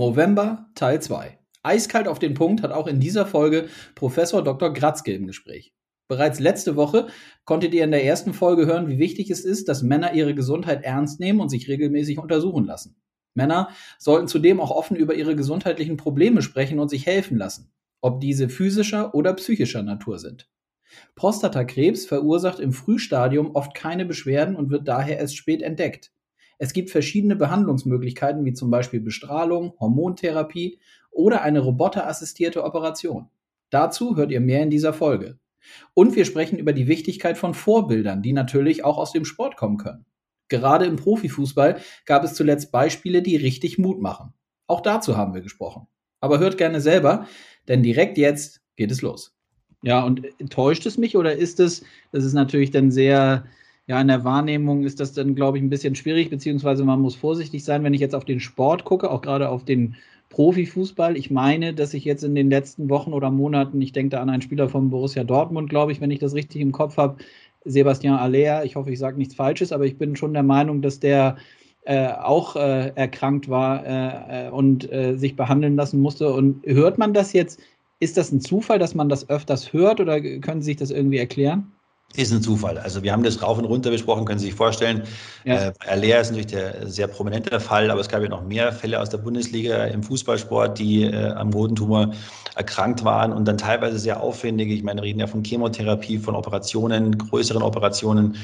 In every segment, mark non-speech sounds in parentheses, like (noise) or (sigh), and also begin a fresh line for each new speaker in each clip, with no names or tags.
Movember Teil 2. Eiskalt auf den Punkt hat auch in dieser Folge Professor Dr. Gratzke im Gespräch. Bereits letzte Woche konntet ihr in der ersten Folge hören, wie wichtig es ist, dass Männer ihre Gesundheit ernst nehmen und sich regelmäßig untersuchen lassen. Männer sollten zudem auch offen über ihre gesundheitlichen Probleme sprechen und sich helfen lassen, ob diese physischer oder psychischer Natur sind. Prostatakrebs verursacht im Frühstadium oft keine Beschwerden und wird daher erst spät entdeckt. Es gibt verschiedene Behandlungsmöglichkeiten, wie zum Beispiel Bestrahlung, Hormontherapie oder eine roboterassistierte Operation. Dazu hört ihr mehr in dieser Folge. Und wir sprechen über die Wichtigkeit von Vorbildern, die natürlich auch aus dem Sport kommen können. Gerade im Profifußball gab es zuletzt Beispiele, die richtig Mut machen. Auch dazu haben wir gesprochen. Aber hört gerne selber, denn direkt jetzt geht es los. Ja, und täuscht es mich oder ist es, das ist natürlich dann sehr ja, in der Wahrnehmung ist das dann, glaube ich, ein bisschen schwierig, beziehungsweise man muss vorsichtig sein, wenn ich jetzt auf den Sport gucke, auch gerade auf den Profifußball. Ich meine, dass ich jetzt in den letzten Wochen oder Monaten, ich denke da an einen Spieler von Borussia Dortmund, glaube ich, wenn ich das richtig im Kopf habe, Sebastian Aller, ich hoffe, ich sage nichts Falsches, aber ich bin schon der Meinung, dass der äh, auch äh, erkrankt war äh, äh und äh, sich behandeln lassen musste. Und hört man das jetzt? Ist das ein Zufall, dass man das öfters hört oder können Sie sich das irgendwie erklären?
Ist ein Zufall. Also wir haben das rauf und runter besprochen, können Sie sich vorstellen. Ja. Äh, Aller ist natürlich der sehr prominente Fall, aber es gab ja noch mehr Fälle aus der Bundesliga im Fußballsport, die äh, am Hodentumor erkrankt waren und dann teilweise sehr aufwendige, ich meine, wir reden ja von Chemotherapie, von Operationen, größeren Operationen.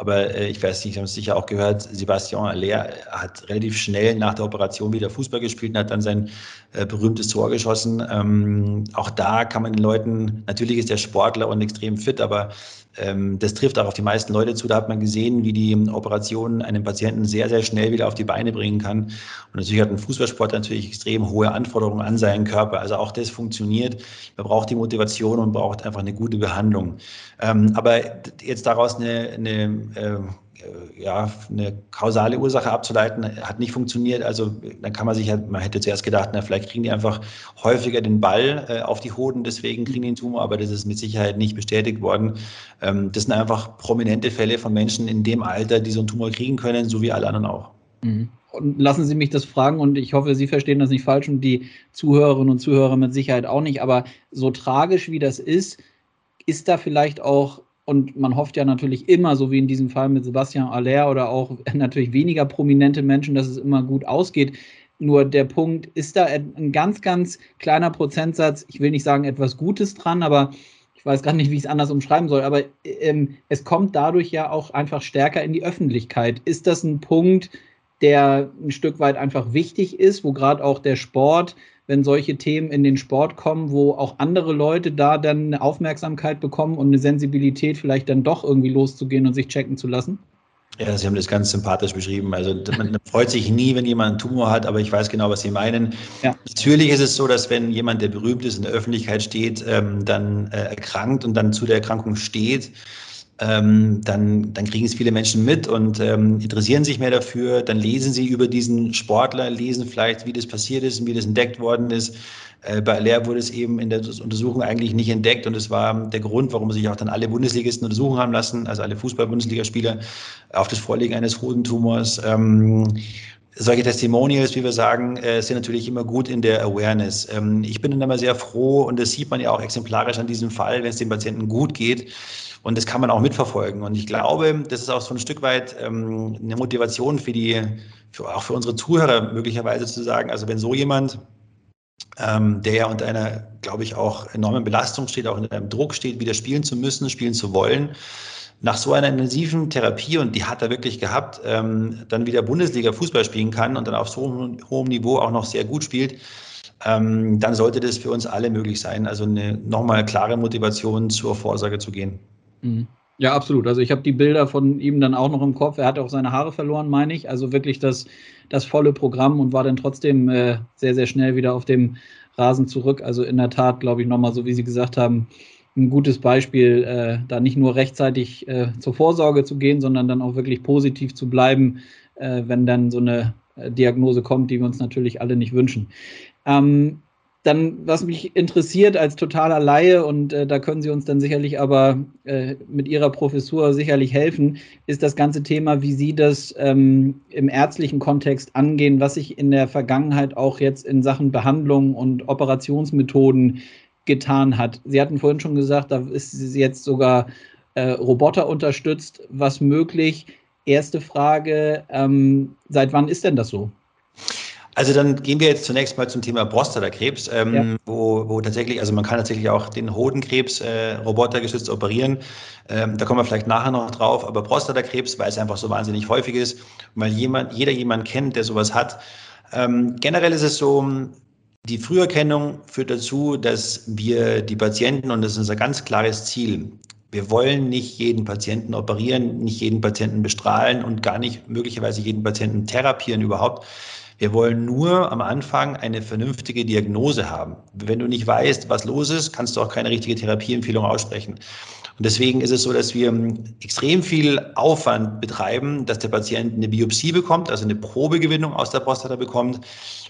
Aber äh, ich weiß nicht, Sie haben es sicher auch gehört, Sebastian Aller hat relativ schnell nach der Operation wieder Fußball gespielt und hat dann sein äh, berühmtes Tor geschossen. Ähm, auch da kann man den Leuten, natürlich ist der Sportler und extrem fit, aber ähm, das trifft auch auf die meisten Leute zu. Da hat man gesehen, wie die Operation einen Patienten sehr, sehr schnell wieder auf die Beine bringen kann. Und natürlich hat ein Fußballsport natürlich extrem hohe Anforderungen an seinen Körper. Also auch das funktioniert. Man braucht die Motivation und braucht einfach eine gute Behandlung. Ähm, aber jetzt daraus eine, eine äh, äh, ja, eine kausale Ursache abzuleiten, hat nicht funktioniert. Also dann kann man sich man hätte zuerst gedacht, na, vielleicht kriegen die einfach häufiger den Ball äh, auf die Hoden, deswegen kriegen die den Tumor, aber das ist mit Sicherheit nicht bestätigt worden. Ähm, das sind einfach prominente Fälle von Menschen in dem Alter, die so einen Tumor kriegen können, so wie alle anderen auch.
Mhm. Und lassen Sie mich das fragen und ich hoffe, Sie verstehen das nicht falsch und die Zuhörerinnen und Zuhörer mit Sicherheit auch nicht, aber so tragisch wie das ist, ist da vielleicht auch und man hofft ja natürlich immer, so wie in diesem Fall mit Sebastian Aller oder auch (laughs) natürlich weniger prominente Menschen, dass es immer gut ausgeht. Nur der Punkt, ist da ein ganz, ganz kleiner Prozentsatz, ich will nicht sagen etwas Gutes dran, aber ich weiß gar nicht, wie ich es anders umschreiben soll, aber ähm, es kommt dadurch ja auch einfach stärker in die Öffentlichkeit. Ist das ein Punkt, der ein Stück weit einfach wichtig ist, wo gerade auch der Sport wenn solche Themen in den Sport kommen, wo auch andere Leute da dann eine Aufmerksamkeit bekommen und eine Sensibilität vielleicht dann doch irgendwie loszugehen und sich checken zu lassen?
Ja, Sie haben das ganz sympathisch beschrieben. Also man freut sich nie, wenn jemand einen Tumor hat, aber ich weiß genau, was Sie meinen. Ja. Natürlich ist es so, dass wenn jemand, der berühmt ist, in der Öffentlichkeit steht, ähm, dann äh, erkrankt und dann zu der Erkrankung steht, ähm, dann, dann kriegen es viele Menschen mit und ähm, interessieren sich mehr dafür. Dann lesen sie über diesen Sportler, lesen vielleicht, wie das passiert ist und wie das entdeckt worden ist. Äh, bei Aller wurde es eben in der Untersuchung eigentlich nicht entdeckt und das war der Grund, warum sich auch dann alle Bundesligisten untersuchen haben lassen, also alle Fußball-Bundesligaspieler, auf das Vorliegen eines Hodentumors. Ähm, solche Testimonials, wie wir sagen, äh, sind natürlich immer gut in der Awareness. Ähm, ich bin dann immer sehr froh und das sieht man ja auch exemplarisch an diesem Fall, wenn es dem Patienten gut geht und das kann man auch mitverfolgen. Und ich glaube, das ist auch so ein Stück weit ähm, eine Motivation für die, für, auch für unsere Zuhörer möglicherweise zu sagen, also wenn so jemand, ähm, der ja unter einer, glaube ich, auch enormen Belastung steht, auch unter einem Druck steht, wieder spielen zu müssen, spielen zu wollen, nach so einer intensiven Therapie, und die hat er wirklich gehabt, ähm, dann wieder Bundesliga Fußball spielen kann und dann auf so hohem Niveau auch noch sehr gut spielt, ähm, dann sollte das für uns alle möglich sein. Also eine nochmal klare Motivation zur Vorsorge zu gehen.
Mhm. Ja, absolut. Also ich habe die Bilder von ihm dann auch noch im Kopf. Er hat auch seine Haare verloren, meine ich. Also wirklich das, das volle Programm und war dann trotzdem äh, sehr, sehr schnell wieder auf dem Rasen zurück. Also in der Tat, glaube ich, nochmal, so wie Sie gesagt haben, ein gutes Beispiel, äh, da nicht nur rechtzeitig äh, zur Vorsorge zu gehen, sondern dann auch wirklich positiv zu bleiben, äh, wenn dann so eine äh, Diagnose kommt, die wir uns natürlich alle nicht wünschen. Ähm, dann, was mich interessiert als totaler Laie, und äh, da können Sie uns dann sicherlich aber äh, mit Ihrer Professur sicherlich helfen, ist das ganze Thema, wie Sie das ähm, im ärztlichen Kontext angehen, was sich in der Vergangenheit auch jetzt in Sachen Behandlung und Operationsmethoden getan hat. Sie hatten vorhin schon gesagt, da ist jetzt sogar äh, Roboter unterstützt, was möglich. Erste Frage, ähm, seit wann ist denn das so?
Also dann gehen wir jetzt zunächst mal zum Thema Prostatakrebs, ähm, ja. wo, wo tatsächlich, also man kann tatsächlich auch den Hodenkrebs äh, robotergestützt operieren. Ähm, da kommen wir vielleicht nachher noch drauf. Aber Prostatakrebs, weil es einfach so wahnsinnig häufig ist, weil jemand, jeder jemand kennt, der sowas hat. Ähm, generell ist es so, die Früherkennung führt dazu, dass wir die Patienten, und das ist unser ganz klares Ziel, wir wollen nicht jeden Patienten operieren, nicht jeden Patienten bestrahlen und gar nicht möglicherweise jeden Patienten therapieren überhaupt. Wir wollen nur am Anfang eine vernünftige Diagnose haben. Wenn du nicht weißt, was los ist, kannst du auch keine richtige Therapieempfehlung aussprechen. Und deswegen ist es so, dass wir extrem viel Aufwand betreiben, dass der Patient eine Biopsie bekommt, also eine Probegewinnung aus der Prostata bekommt.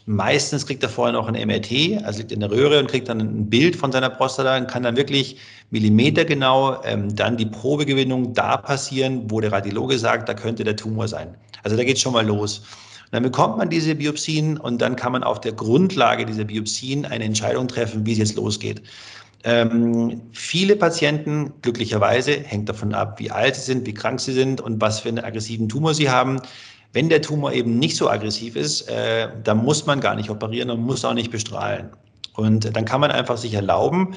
Meistens kriegt er vorher noch ein MRT, also liegt in der Röhre und kriegt dann ein Bild von seiner Prostata und kann dann wirklich millimetergenau ähm, dann die Probegewinnung da passieren, wo der Radiologe sagt, da könnte der Tumor sein. Also da geht schon mal los dann bekommt man diese Biopsien und dann kann man auf der Grundlage dieser Biopsien eine Entscheidung treffen, wie es jetzt losgeht. Ähm, viele Patienten, glücklicherweise, hängt davon ab, wie alt sie sind, wie krank sie sind und was für einen aggressiven Tumor sie haben. Wenn der Tumor eben nicht so aggressiv ist, äh, dann muss man gar nicht operieren und muss auch nicht bestrahlen. Und dann kann man einfach sich erlauben,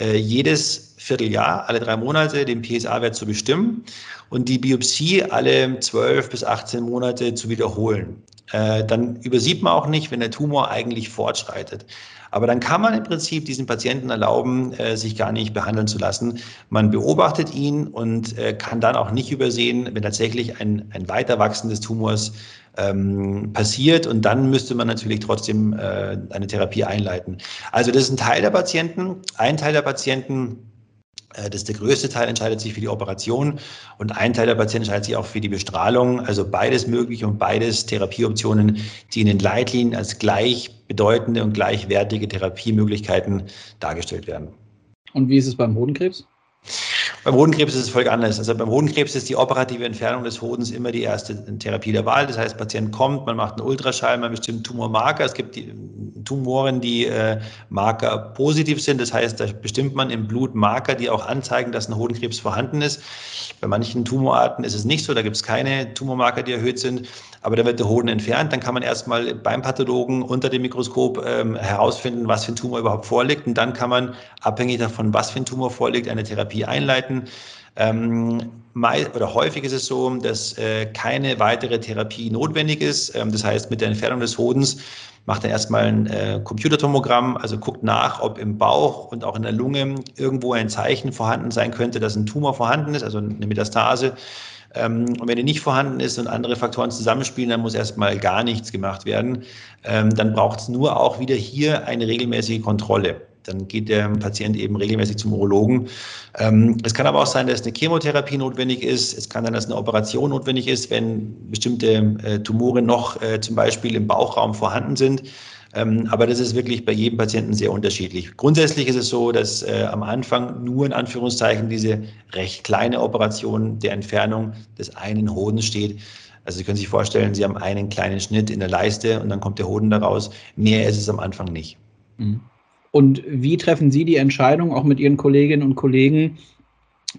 äh, jedes Vierteljahr, alle drei Monate, den PSA-Wert zu bestimmen und die Biopsie alle 12 bis 18 Monate zu wiederholen. Äh, dann übersieht man auch nicht, wenn der Tumor eigentlich fortschreitet. Aber dann kann man im Prinzip diesen Patienten erlauben, äh, sich gar nicht behandeln zu lassen. Man beobachtet ihn und äh, kann dann auch nicht übersehen, wenn tatsächlich ein, ein Weiterwachsen des Tumors ähm, passiert. Und dann müsste man natürlich trotzdem eine Therapie einleiten. Also das ist ein Teil der Patienten. Ein Teil der Patienten das ist der größte Teil, entscheidet sich für die Operation und ein Teil der Patienten entscheidet sich auch für die Bestrahlung. Also beides möglich und beides Therapieoptionen, die in den Leitlinien als gleich bedeutende und gleichwertige Therapiemöglichkeiten dargestellt werden.
Und wie ist es beim Hodenkrebs?
Beim Hodenkrebs ist es völlig anders. Also beim Hodenkrebs ist die operative Entfernung des Hodens immer die erste Therapie der Wahl. Das heißt, Patient kommt, man macht einen Ultraschall, man bestimmt Tumormarker. Es gibt die Tumoren, die äh, Marker positiv sind. Das heißt, da bestimmt man im Blut Marker, die auch anzeigen, dass ein Hodenkrebs vorhanden ist. Bei manchen Tumorarten ist es nicht so, da gibt es keine Tumormarker, die erhöht sind. Aber da wird der Hoden entfernt. Dann kann man erstmal beim Pathologen unter dem Mikroskop ähm, herausfinden, was für ein Tumor überhaupt vorliegt. Und dann kann man, abhängig davon, was für ein Tumor vorliegt, eine Therapie einleiten. Ähm, oder häufig ist es so, dass äh, keine weitere Therapie notwendig ist. Ähm, das heißt, mit der Entfernung des Hodens macht er erstmal ein äh, Computertomogramm, also guckt nach, ob im Bauch und auch in der Lunge irgendwo ein Zeichen vorhanden sein könnte, dass ein Tumor vorhanden ist, also eine Metastase. Ähm, und wenn die nicht vorhanden ist und andere Faktoren zusammenspielen, dann muss erstmal gar nichts gemacht werden. Ähm, dann braucht es nur auch wieder hier eine regelmäßige Kontrolle. Dann geht der Patient eben regelmäßig zum Urologen. Ähm, es kann aber auch sein, dass eine Chemotherapie notwendig ist. Es kann sein, dass eine Operation notwendig ist, wenn bestimmte äh, Tumore noch äh, zum Beispiel im Bauchraum vorhanden sind. Ähm, aber das ist wirklich bei jedem Patienten sehr unterschiedlich. Grundsätzlich ist es so, dass äh, am Anfang nur in Anführungszeichen diese recht kleine Operation der Entfernung des einen Hodens steht. Also Sie können sich vorstellen, Sie haben einen kleinen Schnitt in der Leiste und dann kommt der Hoden daraus. Mehr ist es am Anfang nicht.
Mhm. Und wie treffen Sie die Entscheidung, auch mit Ihren Kolleginnen und Kollegen,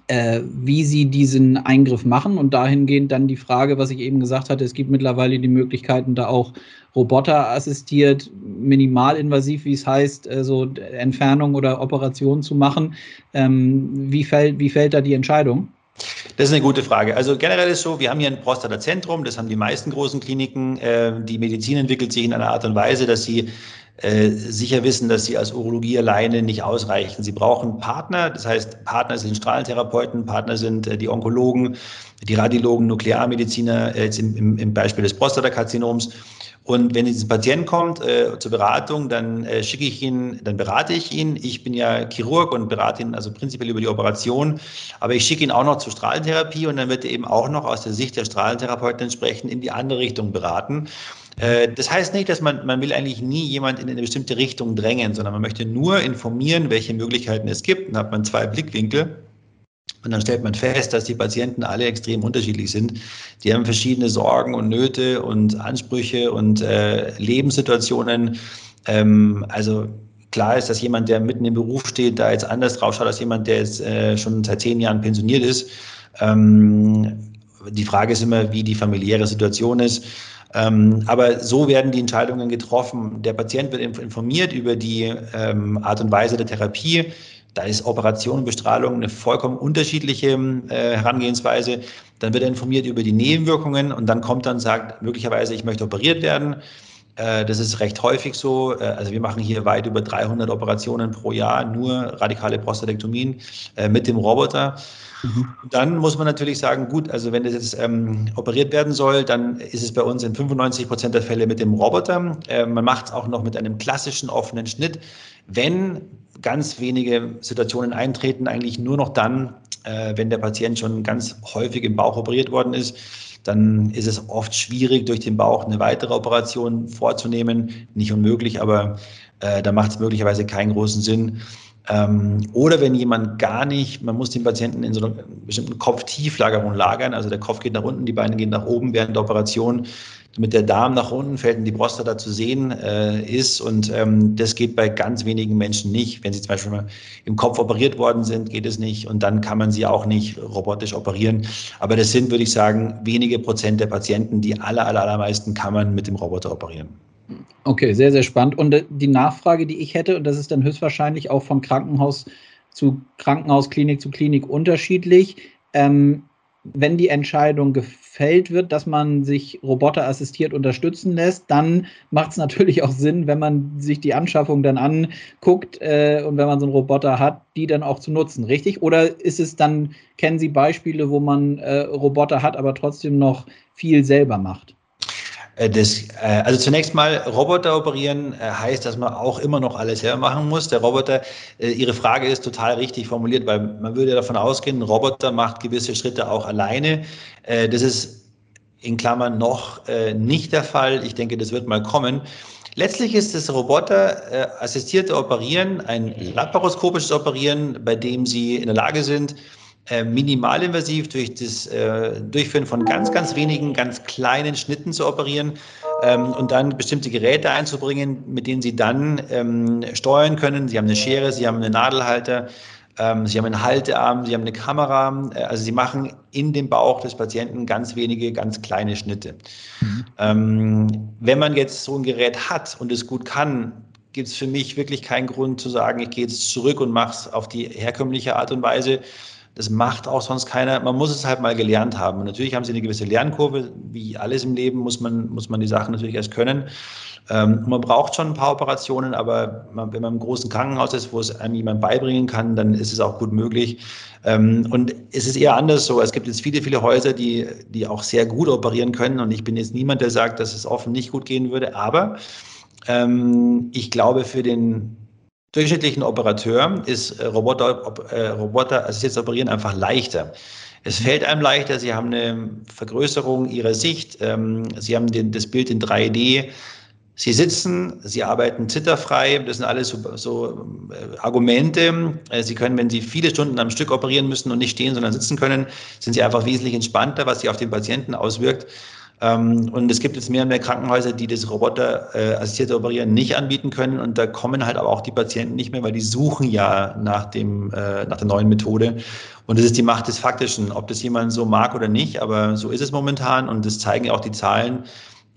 äh, wie sie diesen Eingriff machen und dahingehend dann die Frage, was ich eben gesagt hatte, es gibt mittlerweile die Möglichkeiten, da auch Roboter assistiert, minimalinvasiv, wie es heißt, äh, so Entfernung oder Operation zu machen. Ähm, wie, fällt, wie fällt da die Entscheidung?
Das ist eine gute Frage. Also generell ist so, wir haben hier ein Prostatazentrum, das haben die meisten großen Kliniken. Äh, die Medizin entwickelt sich in einer Art und Weise, dass sie äh, sicher wissen, dass sie als Urologie alleine nicht ausreichen. Sie brauchen Partner, das heißt, Partner sind Strahlentherapeuten, Partner sind äh, die Onkologen, die Radiologen, Nuklearmediziner, äh, jetzt im, im, im Beispiel des Prostatakarzinoms. Und wenn dieser Patient kommt äh, zur Beratung, dann äh, schicke ich ihn, dann berate ich ihn. Ich bin ja Chirurg und berate ihn also prinzipiell über die Operation, aber ich schicke ihn auch noch zur Strahlentherapie und dann wird er eben auch noch aus der Sicht der Strahlentherapeuten entsprechend in die andere Richtung beraten. Äh, das heißt nicht, dass man, man will eigentlich nie jemand in eine bestimmte Richtung drängen, sondern man möchte nur informieren, welche Möglichkeiten es gibt. Dann hat man zwei Blickwinkel. Und dann stellt man fest, dass die Patienten alle extrem unterschiedlich sind. Die haben verschiedene Sorgen und Nöte und Ansprüche und äh, Lebenssituationen. Ähm, also klar ist, dass jemand, der mitten im Beruf steht, da jetzt anders drauf schaut als jemand, der jetzt äh, schon seit zehn Jahren pensioniert ist. Ähm, die Frage ist immer, wie die familiäre Situation ist. Ähm, aber so werden die Entscheidungen getroffen. Der Patient wird informiert über die ähm, Art und Weise der Therapie. Da ist Operation und Bestrahlung eine vollkommen unterschiedliche äh, Herangehensweise. Dann wird er informiert über die Nebenwirkungen und dann kommt dann sagt, möglicherweise, ich möchte operiert werden. Äh, das ist recht häufig so. Äh, also wir machen hier weit über 300 Operationen pro Jahr, nur radikale Prostatektomien äh, mit dem Roboter. Mhm. Dann muss man natürlich sagen, gut, also wenn das jetzt ähm, operiert werden soll, dann ist es bei uns in 95 Prozent der Fälle mit dem Roboter. Äh, man macht es auch noch mit einem klassischen offenen Schnitt. Wenn ganz wenige Situationen eintreten, eigentlich nur noch dann, äh, wenn der Patient schon ganz häufig im Bauch operiert worden ist, dann ist es oft schwierig, durch den Bauch eine weitere Operation vorzunehmen. Nicht unmöglich, aber äh, da macht es möglicherweise keinen großen Sinn. Ähm, oder wenn jemand gar nicht, man muss den Patienten in so einer bestimmten Kopftieflagerung lagern, also der Kopf geht nach unten, die Beine gehen nach oben während der Operation, damit der Darm nach unten fällt und die Prostata zu sehen äh, ist. Und ähm, das geht bei ganz wenigen Menschen nicht. Wenn sie zum Beispiel im Kopf operiert worden sind, geht es nicht. Und dann kann man sie auch nicht robotisch operieren. Aber das sind, würde ich sagen, wenige Prozent der Patienten. Die aller, aller, allermeisten kann man mit dem Roboter operieren.
Okay, sehr, sehr spannend. Und äh, die Nachfrage, die ich hätte, und das ist dann höchstwahrscheinlich auch von Krankenhaus zu Krankenhaus, Klinik zu Klinik unterschiedlich. Ähm, wenn die Entscheidung gefällt wird, dass man sich roboterassistiert unterstützen lässt, dann macht es natürlich auch Sinn, wenn man sich die Anschaffung dann anguckt äh, und wenn man so einen Roboter hat, die dann auch zu nutzen, richtig? Oder ist es dann, kennen Sie Beispiele, wo man äh, Roboter hat, aber trotzdem noch viel selber macht?
Äh, das, äh, also zunächst mal, Roboter operieren äh, heißt, dass man auch immer noch alles selber machen muss. Der Roboter, Ihre Frage ist total richtig formuliert, weil man würde davon ausgehen, ein Roboter macht gewisse Schritte auch alleine. Das ist in Klammern noch nicht der Fall. Ich denke, das wird mal kommen. Letztlich ist das Roboter assistierte Operieren ein laparoskopisches Operieren, bei dem Sie in der Lage sind, minimalinvasiv durch das äh, Durchführen von ganz, ganz wenigen, ganz kleinen Schnitten zu operieren ähm, und dann bestimmte Geräte einzubringen, mit denen Sie dann ähm, steuern können. Sie haben eine Schere, Sie haben einen Nadelhalter, ähm, Sie haben einen Haltearm, Sie haben eine Kamera. Äh, also Sie machen in dem Bauch des Patienten ganz wenige, ganz kleine Schnitte. Mhm. Ähm, wenn man jetzt so ein Gerät hat und es gut kann, gibt es für mich wirklich keinen Grund zu sagen, ich gehe jetzt zurück und mache es auf die herkömmliche Art und Weise, das macht auch sonst keiner. Man muss es halt mal gelernt haben. Und natürlich haben sie eine gewisse Lernkurve. Wie alles im Leben muss man, muss man die Sachen natürlich erst können. Ähm, man braucht schon ein paar Operationen, aber man, wenn man im großen Krankenhaus ist, wo es einem jemand beibringen kann, dann ist es auch gut möglich. Ähm, und es ist eher anders so. Es gibt jetzt viele, viele Häuser, die, die auch sehr gut operieren können. Und ich bin jetzt niemand, der sagt, dass es offen nicht gut gehen würde. Aber ähm, ich glaube, für den durchschnittlichen Operateur ist äh, Roboter, äh, Roboter assistiertes Operieren einfach leichter. Es fällt einem leichter, Sie haben eine Vergrößerung Ihrer Sicht, ähm, Sie haben den, das Bild in 3D, Sie sitzen, Sie arbeiten zitterfrei, das sind alles so, so äh, Argumente. Äh, Sie können, wenn Sie viele Stunden am Stück operieren müssen und nicht stehen, sondern sitzen können, sind Sie einfach wesentlich entspannter, was sich auf den Patienten auswirkt. Ähm, und es gibt jetzt mehr und mehr Krankenhäuser, die das Roboter-assistierte Operieren nicht anbieten können. Und da kommen halt aber auch die Patienten nicht mehr, weil die suchen ja nach, dem, äh, nach der neuen Methode. Und das ist die Macht des Faktischen, ob das jemand so mag oder nicht. Aber so ist es momentan. Und das zeigen ja auch die Zahlen.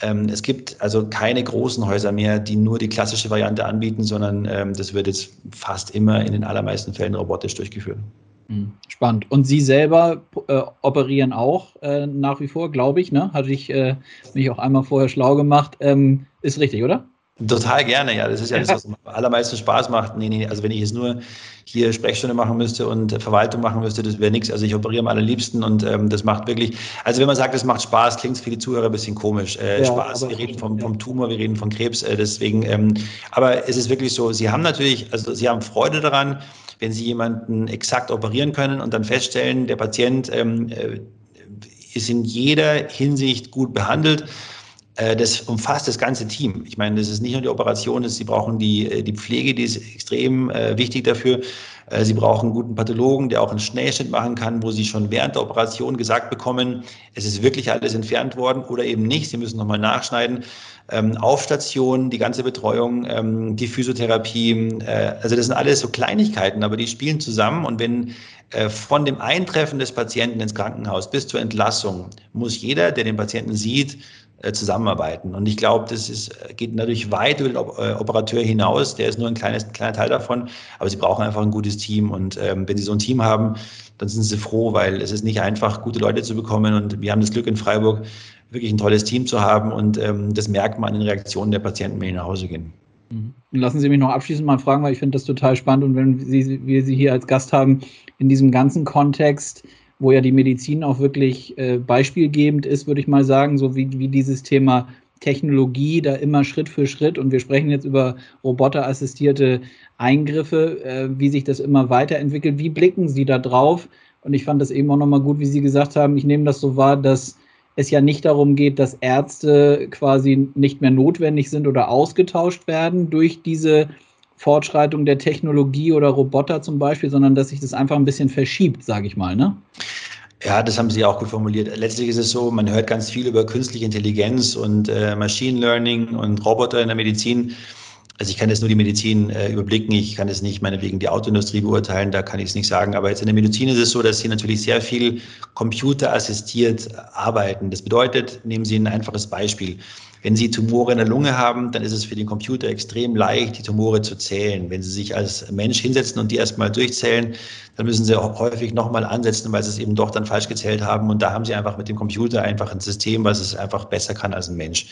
Ähm, es gibt also keine großen Häuser mehr, die nur die klassische Variante anbieten, sondern ähm, das wird jetzt fast immer in den allermeisten Fällen robotisch durchgeführt.
Hm, spannend. Und Sie selber äh, operieren auch äh, nach wie vor, glaube ich, ne? Hatte ich äh, mich auch einmal vorher schlau gemacht. Ähm, ist richtig, oder?
Total gerne, ja. Das ist ja das, (laughs) was am allermeisten Spaß macht. Nee, nee, also wenn ich jetzt nur hier Sprechstunde machen müsste und Verwaltung machen müsste, das wäre nichts. Also ich operiere am allerliebsten und ähm, das macht wirklich, also wenn man sagt, es macht Spaß, klingt es für die Zuhörer ein bisschen komisch. Äh, ja, Spaß, wir reden vom, vom Tumor, wir reden von Krebs, äh, deswegen, ähm, aber es ist wirklich so, Sie haben natürlich, also Sie haben Freude daran, wenn Sie jemanden exakt operieren können und dann feststellen, der Patient ähm, äh, ist in jeder Hinsicht gut behandelt äh, das umfasst das ganze Team. Ich meine, das ist nicht nur die Operation, das, sie brauchen die, äh, die Pflege, die ist extrem äh, wichtig dafür. Äh, sie brauchen einen guten Pathologen, der auch einen Schnellschnitt machen kann, wo Sie schon während der Operation gesagt bekommen, es ist wirklich alles entfernt worden oder eben nicht. Sie müssen nochmal nachschneiden. Ähm, auf Station, die ganze Betreuung, ähm, die Physiotherapie. Äh, also das sind alles so Kleinigkeiten, aber die spielen zusammen. Und wenn äh, von dem Eintreffen des Patienten ins Krankenhaus bis zur Entlassung muss jeder, der den Patienten sieht, zusammenarbeiten. Und ich glaube, das ist, geht natürlich weit über den äh, Operateur hinaus. Der ist nur ein kleines, kleiner Teil davon. Aber sie brauchen einfach ein gutes Team. Und ähm, wenn sie so ein Team haben, dann sind sie froh, weil es ist nicht einfach, gute Leute zu bekommen. Und wir haben das Glück in Freiburg, wirklich ein tolles Team zu haben. Und ähm, das merkt man in den Reaktionen der Patienten, wenn sie nach Hause gehen.
Mhm. Lassen Sie mich noch abschließend mal fragen, weil ich finde das total spannend. Und wenn Sie, wir Sie hier als Gast haben, in diesem ganzen Kontext, wo ja die Medizin auch wirklich äh, beispielgebend ist, würde ich mal sagen, so wie, wie dieses Thema Technologie da immer Schritt für Schritt und wir sprechen jetzt über roboterassistierte Eingriffe, äh, wie sich das immer weiterentwickelt. Wie blicken Sie da drauf? Und ich fand das eben auch nochmal gut, wie Sie gesagt haben, ich nehme das so wahr, dass es ja nicht darum geht, dass Ärzte quasi nicht mehr notwendig sind oder ausgetauscht werden durch diese Fortschreitung der Technologie oder Roboter zum Beispiel, sondern dass sich das einfach ein bisschen verschiebt, sage ich mal. Ne?
Ja, das haben Sie auch gut formuliert. Letztlich ist es so, man hört ganz viel über künstliche Intelligenz und äh, Machine Learning und Roboter in der Medizin. Also ich kann jetzt nur die Medizin äh, überblicken, ich kann jetzt nicht meinetwegen die Autoindustrie beurteilen, da kann ich es nicht sagen. Aber jetzt in der Medizin ist es so, dass sie natürlich sehr viel computerassistiert arbeiten. Das bedeutet, nehmen Sie ein einfaches Beispiel. Wenn Sie Tumore in der Lunge haben, dann ist es für den Computer extrem leicht, die Tumore zu zählen. Wenn Sie sich als Mensch hinsetzen und die erstmal durchzählen, dann müssen Sie auch häufig nochmal ansetzen, weil Sie es eben doch dann falsch gezählt haben. Und da haben Sie einfach mit dem Computer einfach ein System, was es einfach besser kann als ein Mensch.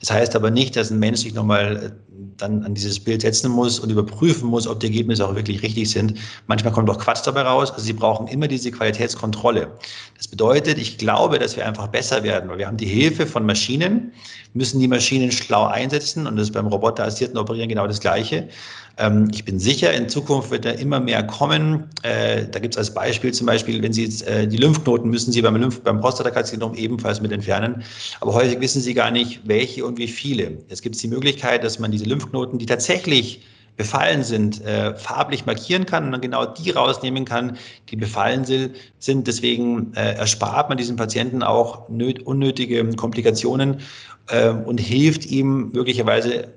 Das heißt aber nicht, dass ein Mensch sich nochmal dann an dieses Bild setzen muss und überprüfen muss, ob die Ergebnisse auch wirklich richtig sind. Manchmal kommt auch Quatsch dabei raus. Also Sie brauchen immer diese Qualitätskontrolle. Das bedeutet, ich glaube, dass wir einfach besser werden, weil wir haben die Hilfe von Maschinen, müssen die Maschinen schlau einsetzen und das ist beim roboterassistierten Operieren genau das Gleiche. Ähm, ich bin sicher, in Zukunft wird da immer mehr kommen. Äh, da gibt es als Beispiel zum Beispiel, wenn Sie jetzt, äh, die Lymphknoten müssen Sie beim, Lymph beim Prostatakarzinom ebenfalls mit entfernen. Aber häufig wissen Sie gar nicht, welche und wie viele. Jetzt gibt es die Möglichkeit, dass man diese Lymphknoten, die tatsächlich befallen sind, äh, farblich markieren kann und dann genau die rausnehmen kann, die befallen sind. Deswegen äh, erspart man diesen Patienten auch unnötige Komplikationen äh, und hilft ihm möglicherweise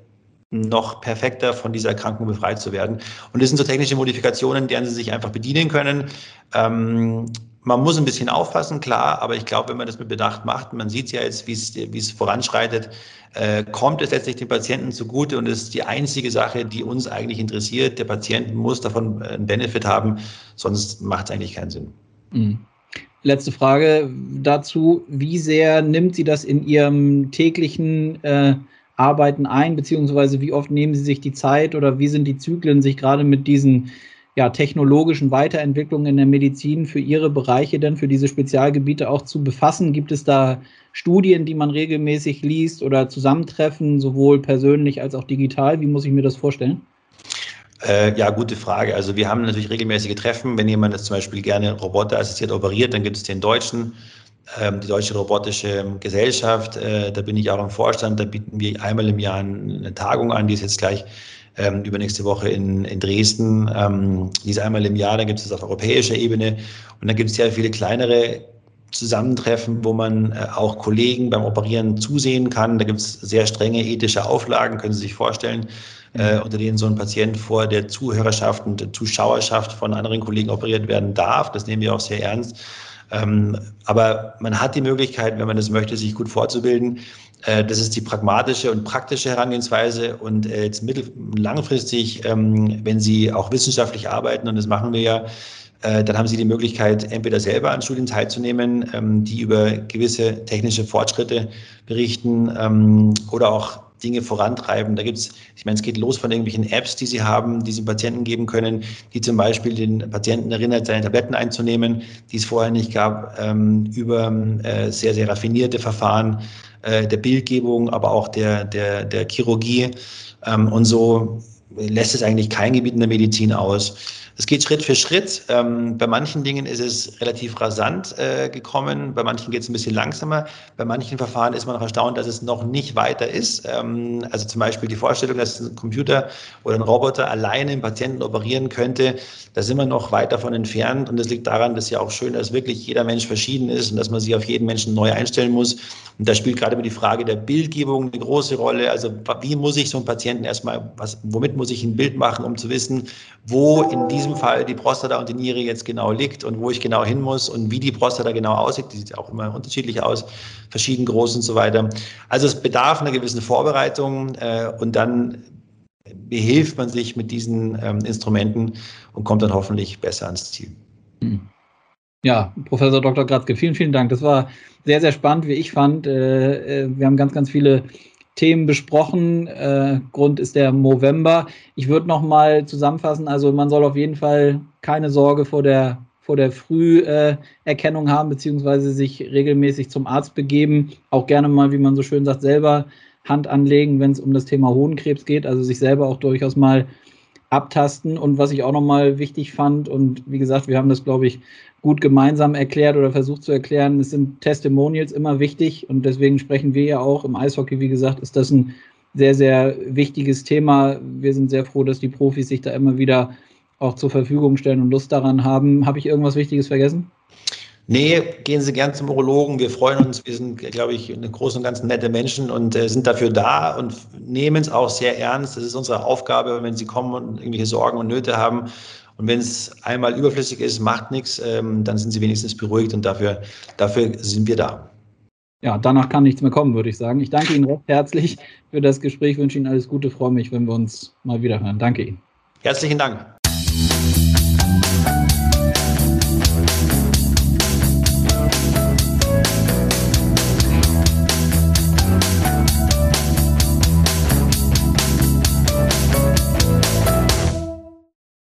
noch perfekter von dieser Erkrankung befreit zu werden. Und das sind so technische Modifikationen, deren Sie sich einfach bedienen können. Ähm, man muss ein bisschen aufpassen, klar, aber ich glaube, wenn man das mit Bedacht macht, man sieht ja jetzt, wie es, voranschreitet, äh, kommt es letztlich den Patienten zugute und ist die einzige Sache, die uns eigentlich interessiert. Der Patient muss davon einen Benefit haben, sonst macht es eigentlich keinen Sinn.
Mhm. Letzte Frage dazu. Wie sehr nimmt sie das in ihrem täglichen äh, Arbeiten ein, beziehungsweise wie oft nehmen Sie sich die Zeit oder wie sind die Zyklen, sich gerade mit diesen ja, technologischen Weiterentwicklungen in der Medizin für Ihre Bereiche denn, für diese Spezialgebiete auch zu befassen? Gibt es da Studien, die man regelmäßig liest oder Zusammentreffen, sowohl persönlich als auch digital? Wie muss ich mir das vorstellen?
Äh, ja, gute Frage. Also wir haben natürlich regelmäßige Treffen. Wenn jemand jetzt zum Beispiel gerne roboterassistiert operiert, dann gibt es den deutschen die Deutsche Robotische Gesellschaft. Äh, da bin ich auch im Vorstand. Da bieten wir einmal im Jahr eine Tagung an, die ist jetzt gleich ähm, übernächste Woche in, in Dresden. Ähm, die ist einmal im Jahr, dann gibt es das auf europäischer Ebene. Und dann gibt es sehr viele kleinere Zusammentreffen, wo man äh, auch Kollegen beim Operieren zusehen kann. Da gibt es sehr strenge ethische Auflagen, können Sie sich vorstellen, äh, unter denen so ein Patient vor der Zuhörerschaft und der Zuschauerschaft von anderen Kollegen operiert werden darf. Das nehmen wir auch sehr ernst. Ähm, aber man hat die Möglichkeit, wenn man das möchte, sich gut fortzubilden. Äh, das ist die pragmatische und praktische Herangehensweise. Und äh, jetzt mittel- langfristig, ähm, wenn Sie auch wissenschaftlich arbeiten, und das machen wir ja, äh, dann haben Sie die Möglichkeit, entweder selber an Studien teilzunehmen, ähm, die über gewisse technische Fortschritte berichten ähm, oder auch Dinge vorantreiben. Da gibt es, ich meine, es geht los von irgendwelchen Apps, die sie haben, die sie Patienten geben können, die zum Beispiel den Patienten erinnert, seine Tabletten einzunehmen, die es vorher nicht gab, über sehr, sehr raffinierte Verfahren äh, der Bildgebung, aber auch der, der, der Chirurgie. Ähm, und so lässt es eigentlich kein Gebiet in der Medizin aus. Es geht Schritt für Schritt. Ähm, bei manchen Dingen ist es relativ rasant äh, gekommen, bei manchen geht es ein bisschen langsamer. Bei manchen Verfahren ist man noch erstaunt, dass es noch nicht weiter ist. Ähm, also zum Beispiel die Vorstellung, dass ein Computer oder ein Roboter alleine einen Patienten operieren könnte, da sind wir noch weit davon entfernt. Und das liegt daran, dass ja auch schön, dass wirklich jeder Mensch verschieden ist und dass man sich auf jeden Menschen neu einstellen muss. Und da spielt gerade die Frage der Bildgebung eine große Rolle. Also wie muss ich so einen Patienten erstmal, was, womit muss ich ein Bild machen, um zu wissen, wo in diesem diesem Fall die Prostata und die Niere jetzt genau liegt und wo ich genau hin muss und wie die Prostata genau aussieht. Die sieht auch immer unterschiedlich aus, verschieden groß und so weiter. Also es bedarf einer gewissen Vorbereitung äh, und dann behilft man sich mit diesen ähm, Instrumenten und kommt dann hoffentlich besser ans Ziel. Hm.
Ja, Professor Dr. Gratzke, vielen, vielen Dank. Das war sehr, sehr spannend, wie ich fand. Äh, äh, wir haben ganz, ganz viele Themen besprochen. Äh, Grund ist der November. Ich würde noch mal zusammenfassen. Also man soll auf jeden Fall keine Sorge vor der vor der Früherkennung haben beziehungsweise sich regelmäßig zum Arzt begeben. Auch gerne mal, wie man so schön sagt, selber Hand anlegen, wenn es um das Thema Hodenkrebs geht. Also sich selber auch durchaus mal abtasten. Und was ich auch nochmal wichtig fand, und wie gesagt, wir haben das, glaube ich, gut gemeinsam erklärt oder versucht zu erklären, es sind Testimonials immer wichtig und deswegen sprechen wir ja auch im Eishockey, wie gesagt, ist das ein sehr, sehr wichtiges Thema. Wir sind sehr froh, dass die Profis sich da immer wieder auch zur Verfügung stellen und Lust daran haben. Habe ich irgendwas Wichtiges vergessen?
Nee, gehen Sie gern zum Urologen. Wir freuen uns. Wir sind, glaube ich, eine große und ganz nette Menschen und äh, sind dafür da und nehmen es auch sehr ernst. Das ist unsere Aufgabe, wenn Sie kommen und irgendwelche Sorgen und Nöte haben. Und wenn es einmal überflüssig ist, macht nichts, ähm, dann sind Sie wenigstens beruhigt und dafür, dafür sind wir da.
Ja, danach kann nichts mehr kommen, würde ich sagen. Ich danke Ihnen recht herzlich für das Gespräch, wünsche Ihnen alles Gute, freue mich, wenn wir uns mal wieder hören. Danke Ihnen.
Herzlichen Dank.